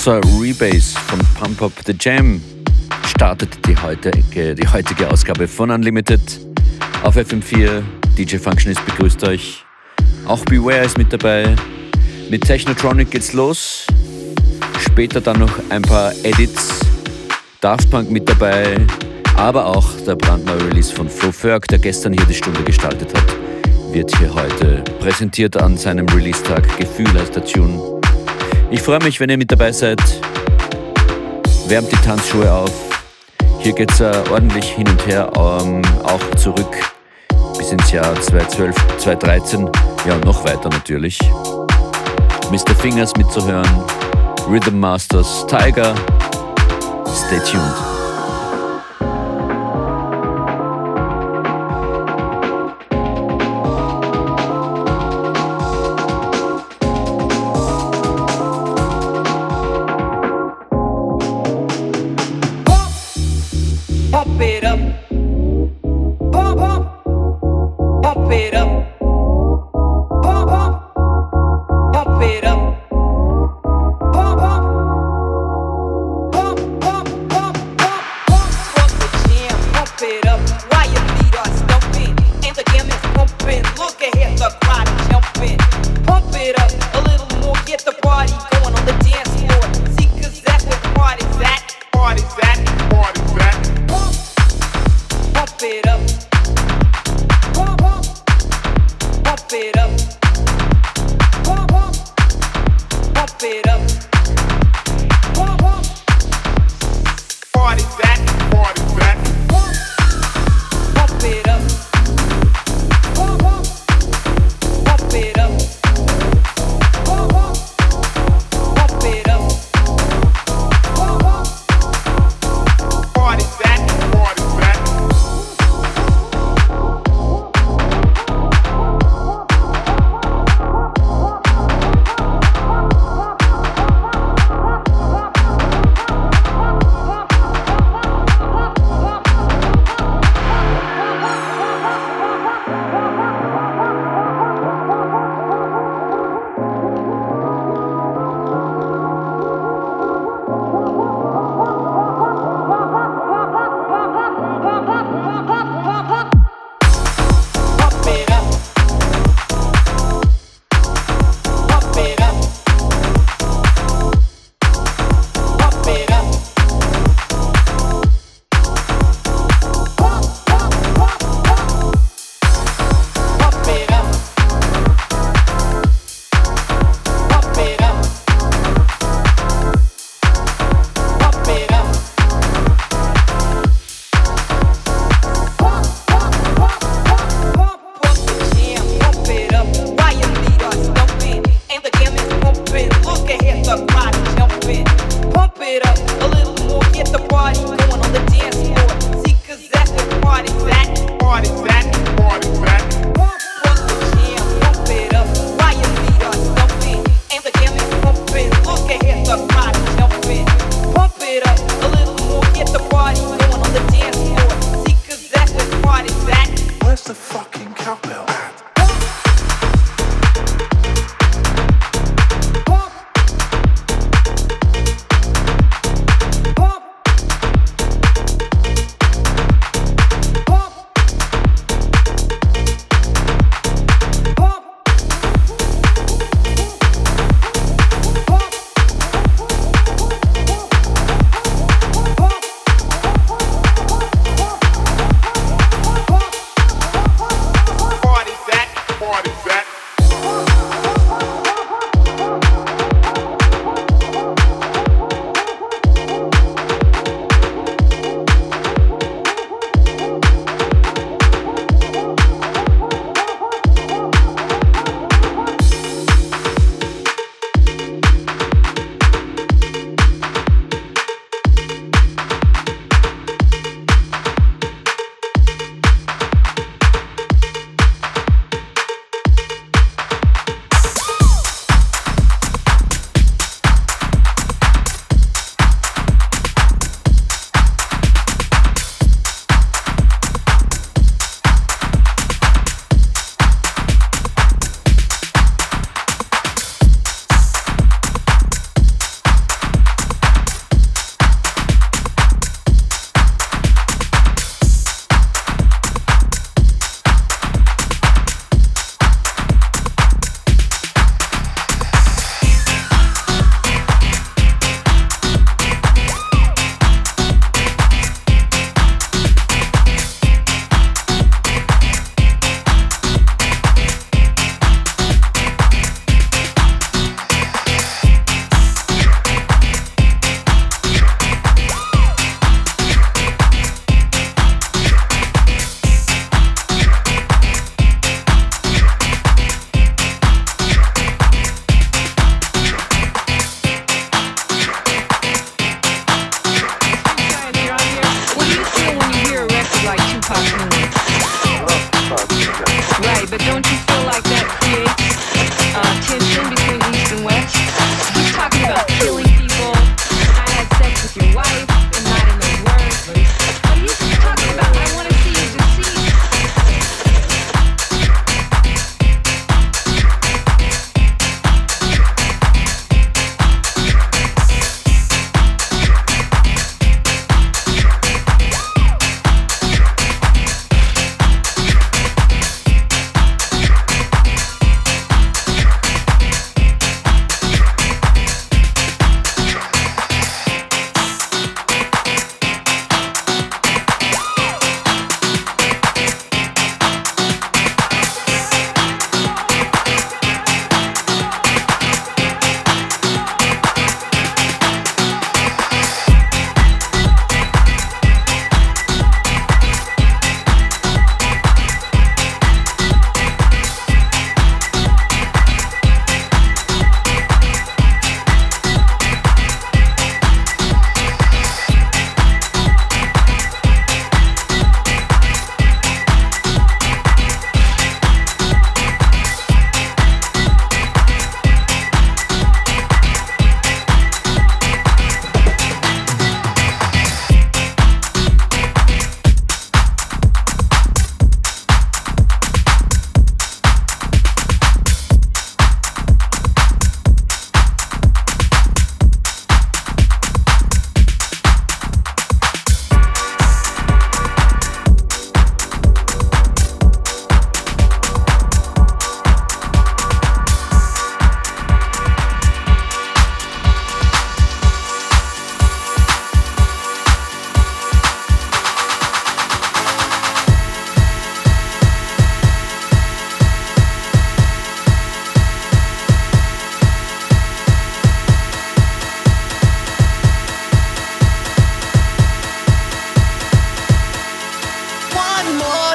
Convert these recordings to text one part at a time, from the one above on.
Mozart Rebase von Pump Up the Jam startet die heutige, die heutige Ausgabe von Unlimited auf FM4. DJ Functionist begrüßt euch. Auch Beware ist mit dabei. Mit Technotronic geht's los. Später dann noch ein paar Edits. Daft Punk mit dabei. Aber auch der brandneue Release von Flo Ferg, der gestern hier die Stunde gestaltet hat, wird hier heute präsentiert an seinem Release-Tag. Gefühl heißt der Tune. Ich freue mich, wenn ihr mit dabei seid. Wärmt die Tanzschuhe auf. Hier geht es uh, ordentlich hin und her, ähm, auch zurück bis ins Jahr 2012, 2013, ja noch weiter natürlich. Mr. Fingers mitzuhören, Rhythm Masters, Tiger. Stay tuned.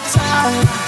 time.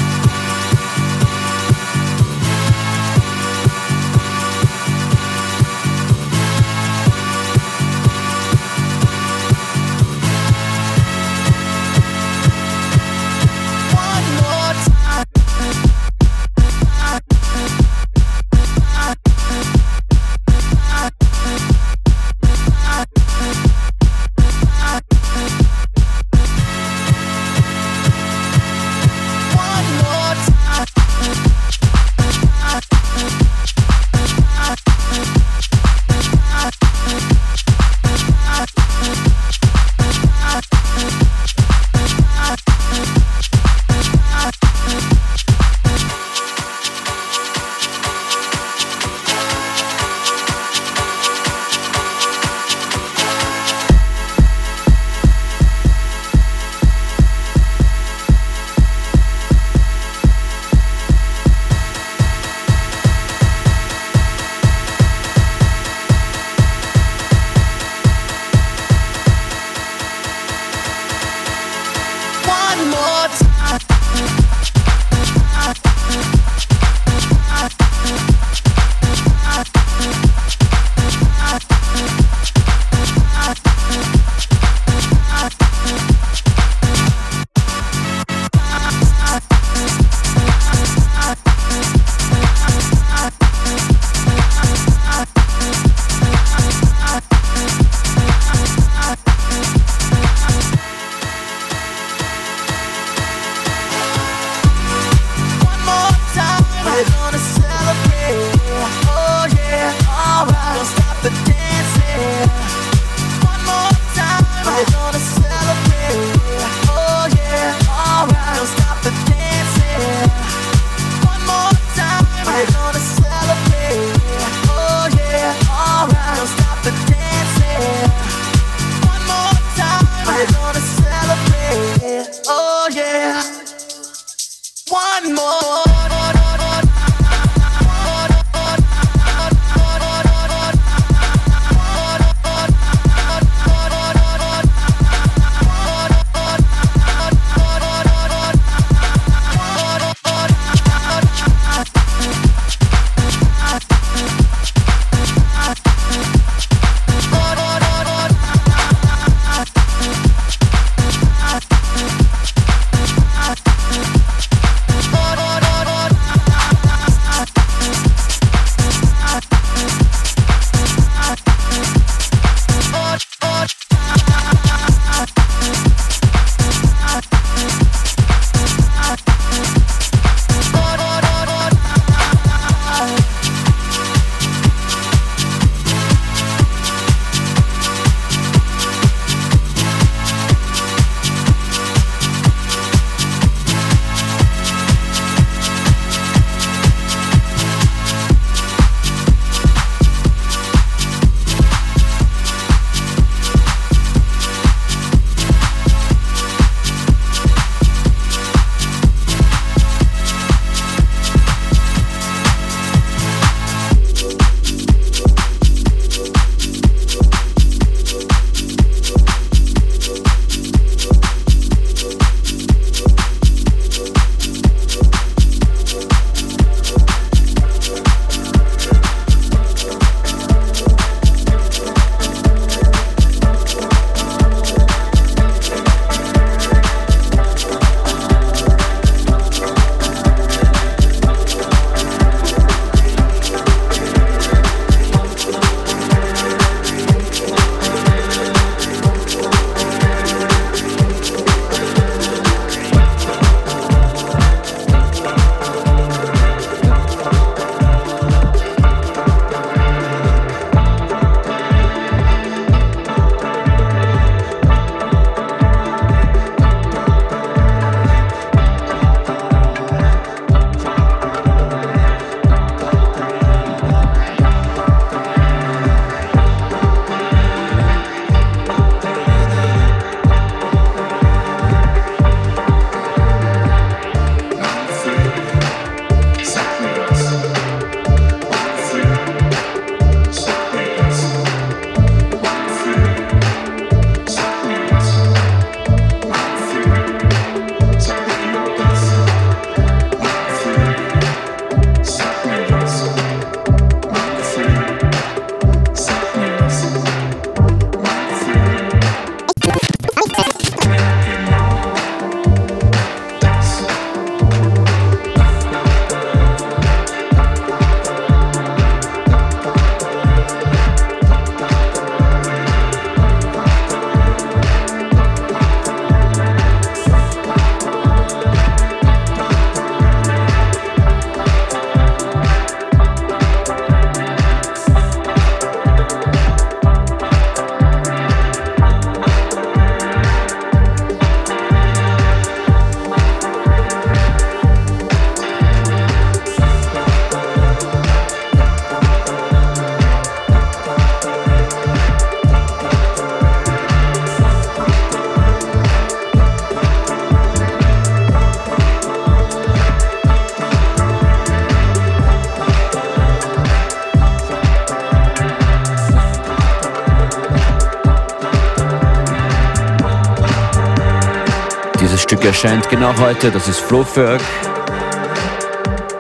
erscheint genau heute. Das ist Flo Ferg.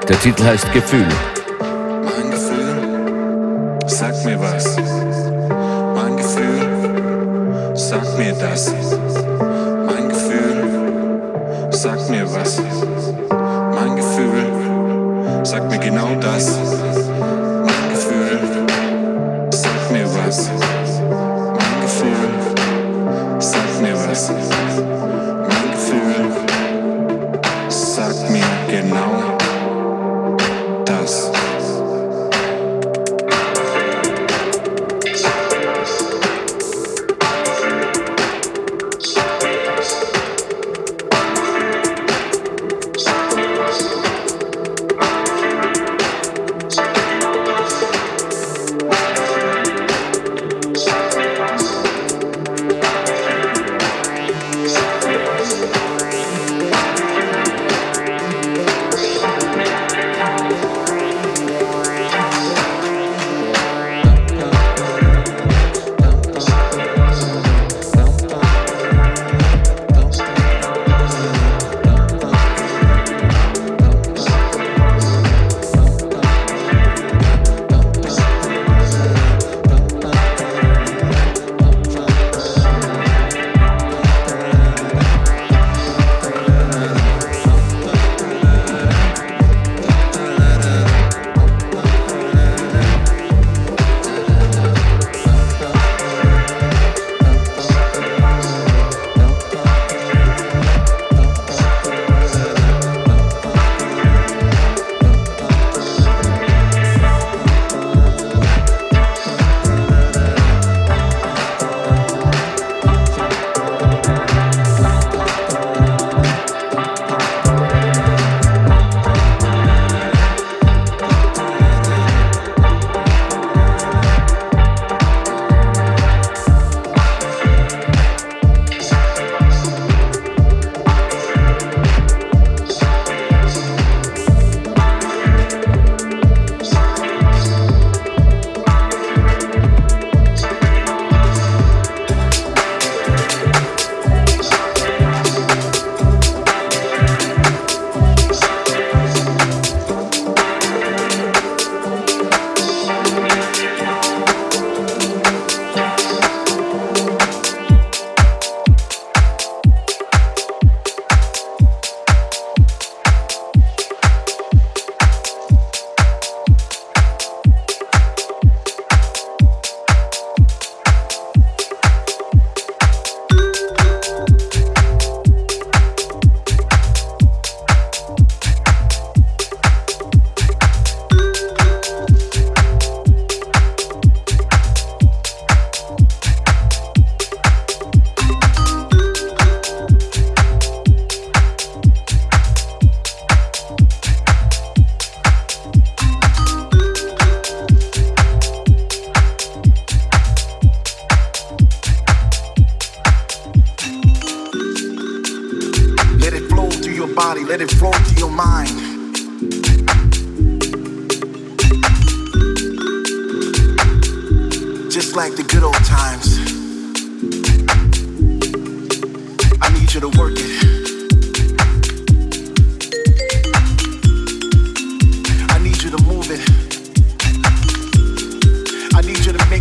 Der Titel heißt Gefühl.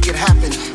it happen.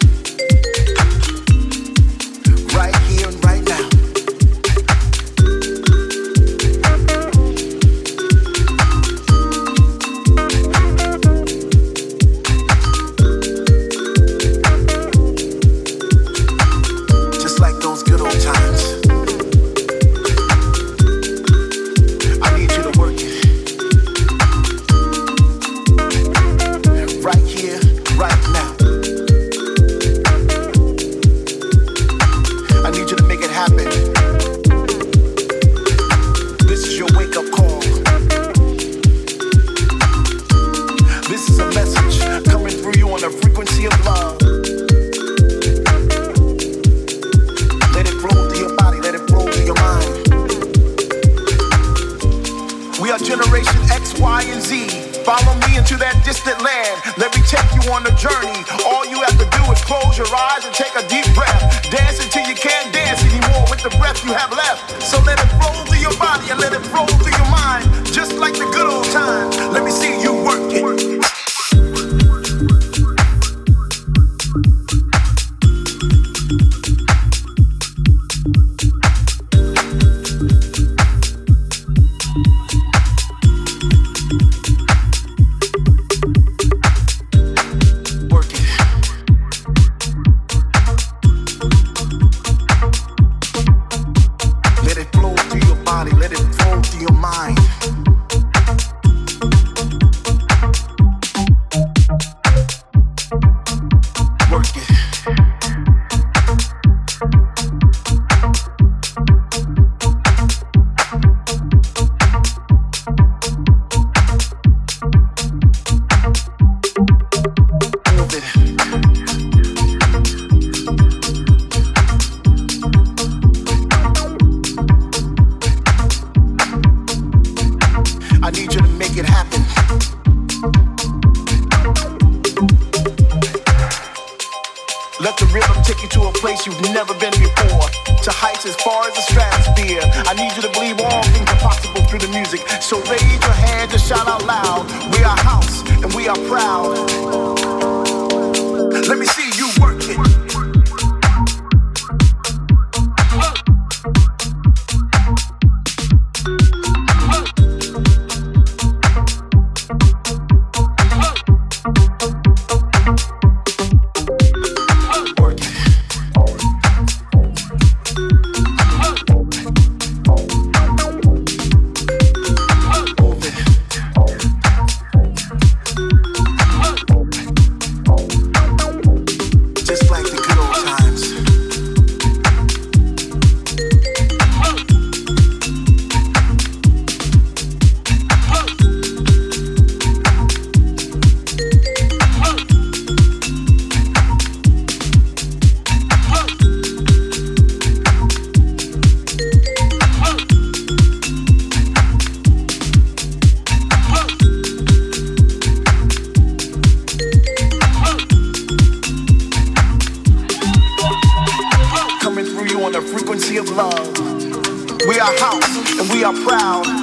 we are proud.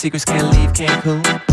Secrets can't leave Cancun.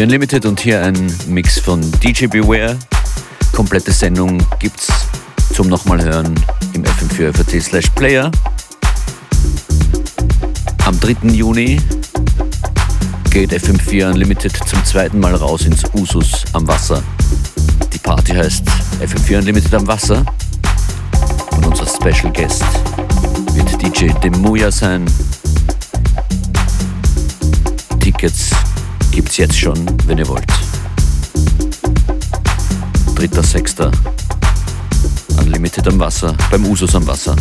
FM4 Unlimited und hier ein Mix von DJ Beware. Komplette Sendung gibt's zum nochmal hören im FM4 FAT slash Player. Am 3. Juni geht FM4 Unlimited zum zweiten Mal raus ins Usus am Wasser. Die Party heißt FM4 Unlimited am Wasser und unser Special Guest wird DJ Demuya sein. Tickets gibt's jetzt schon, wenn ihr wollt. 3.6. Unlimited am Wasser, beim Usus am Wasser.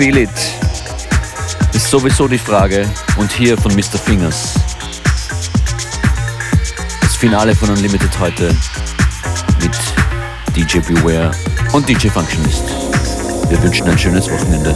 Feel it? Ist sowieso die Frage. Und hier von Mr. Fingers. Das Finale von Unlimited heute mit DJ Beware und DJ Functionist. Wir wünschen ein schönes Wochenende.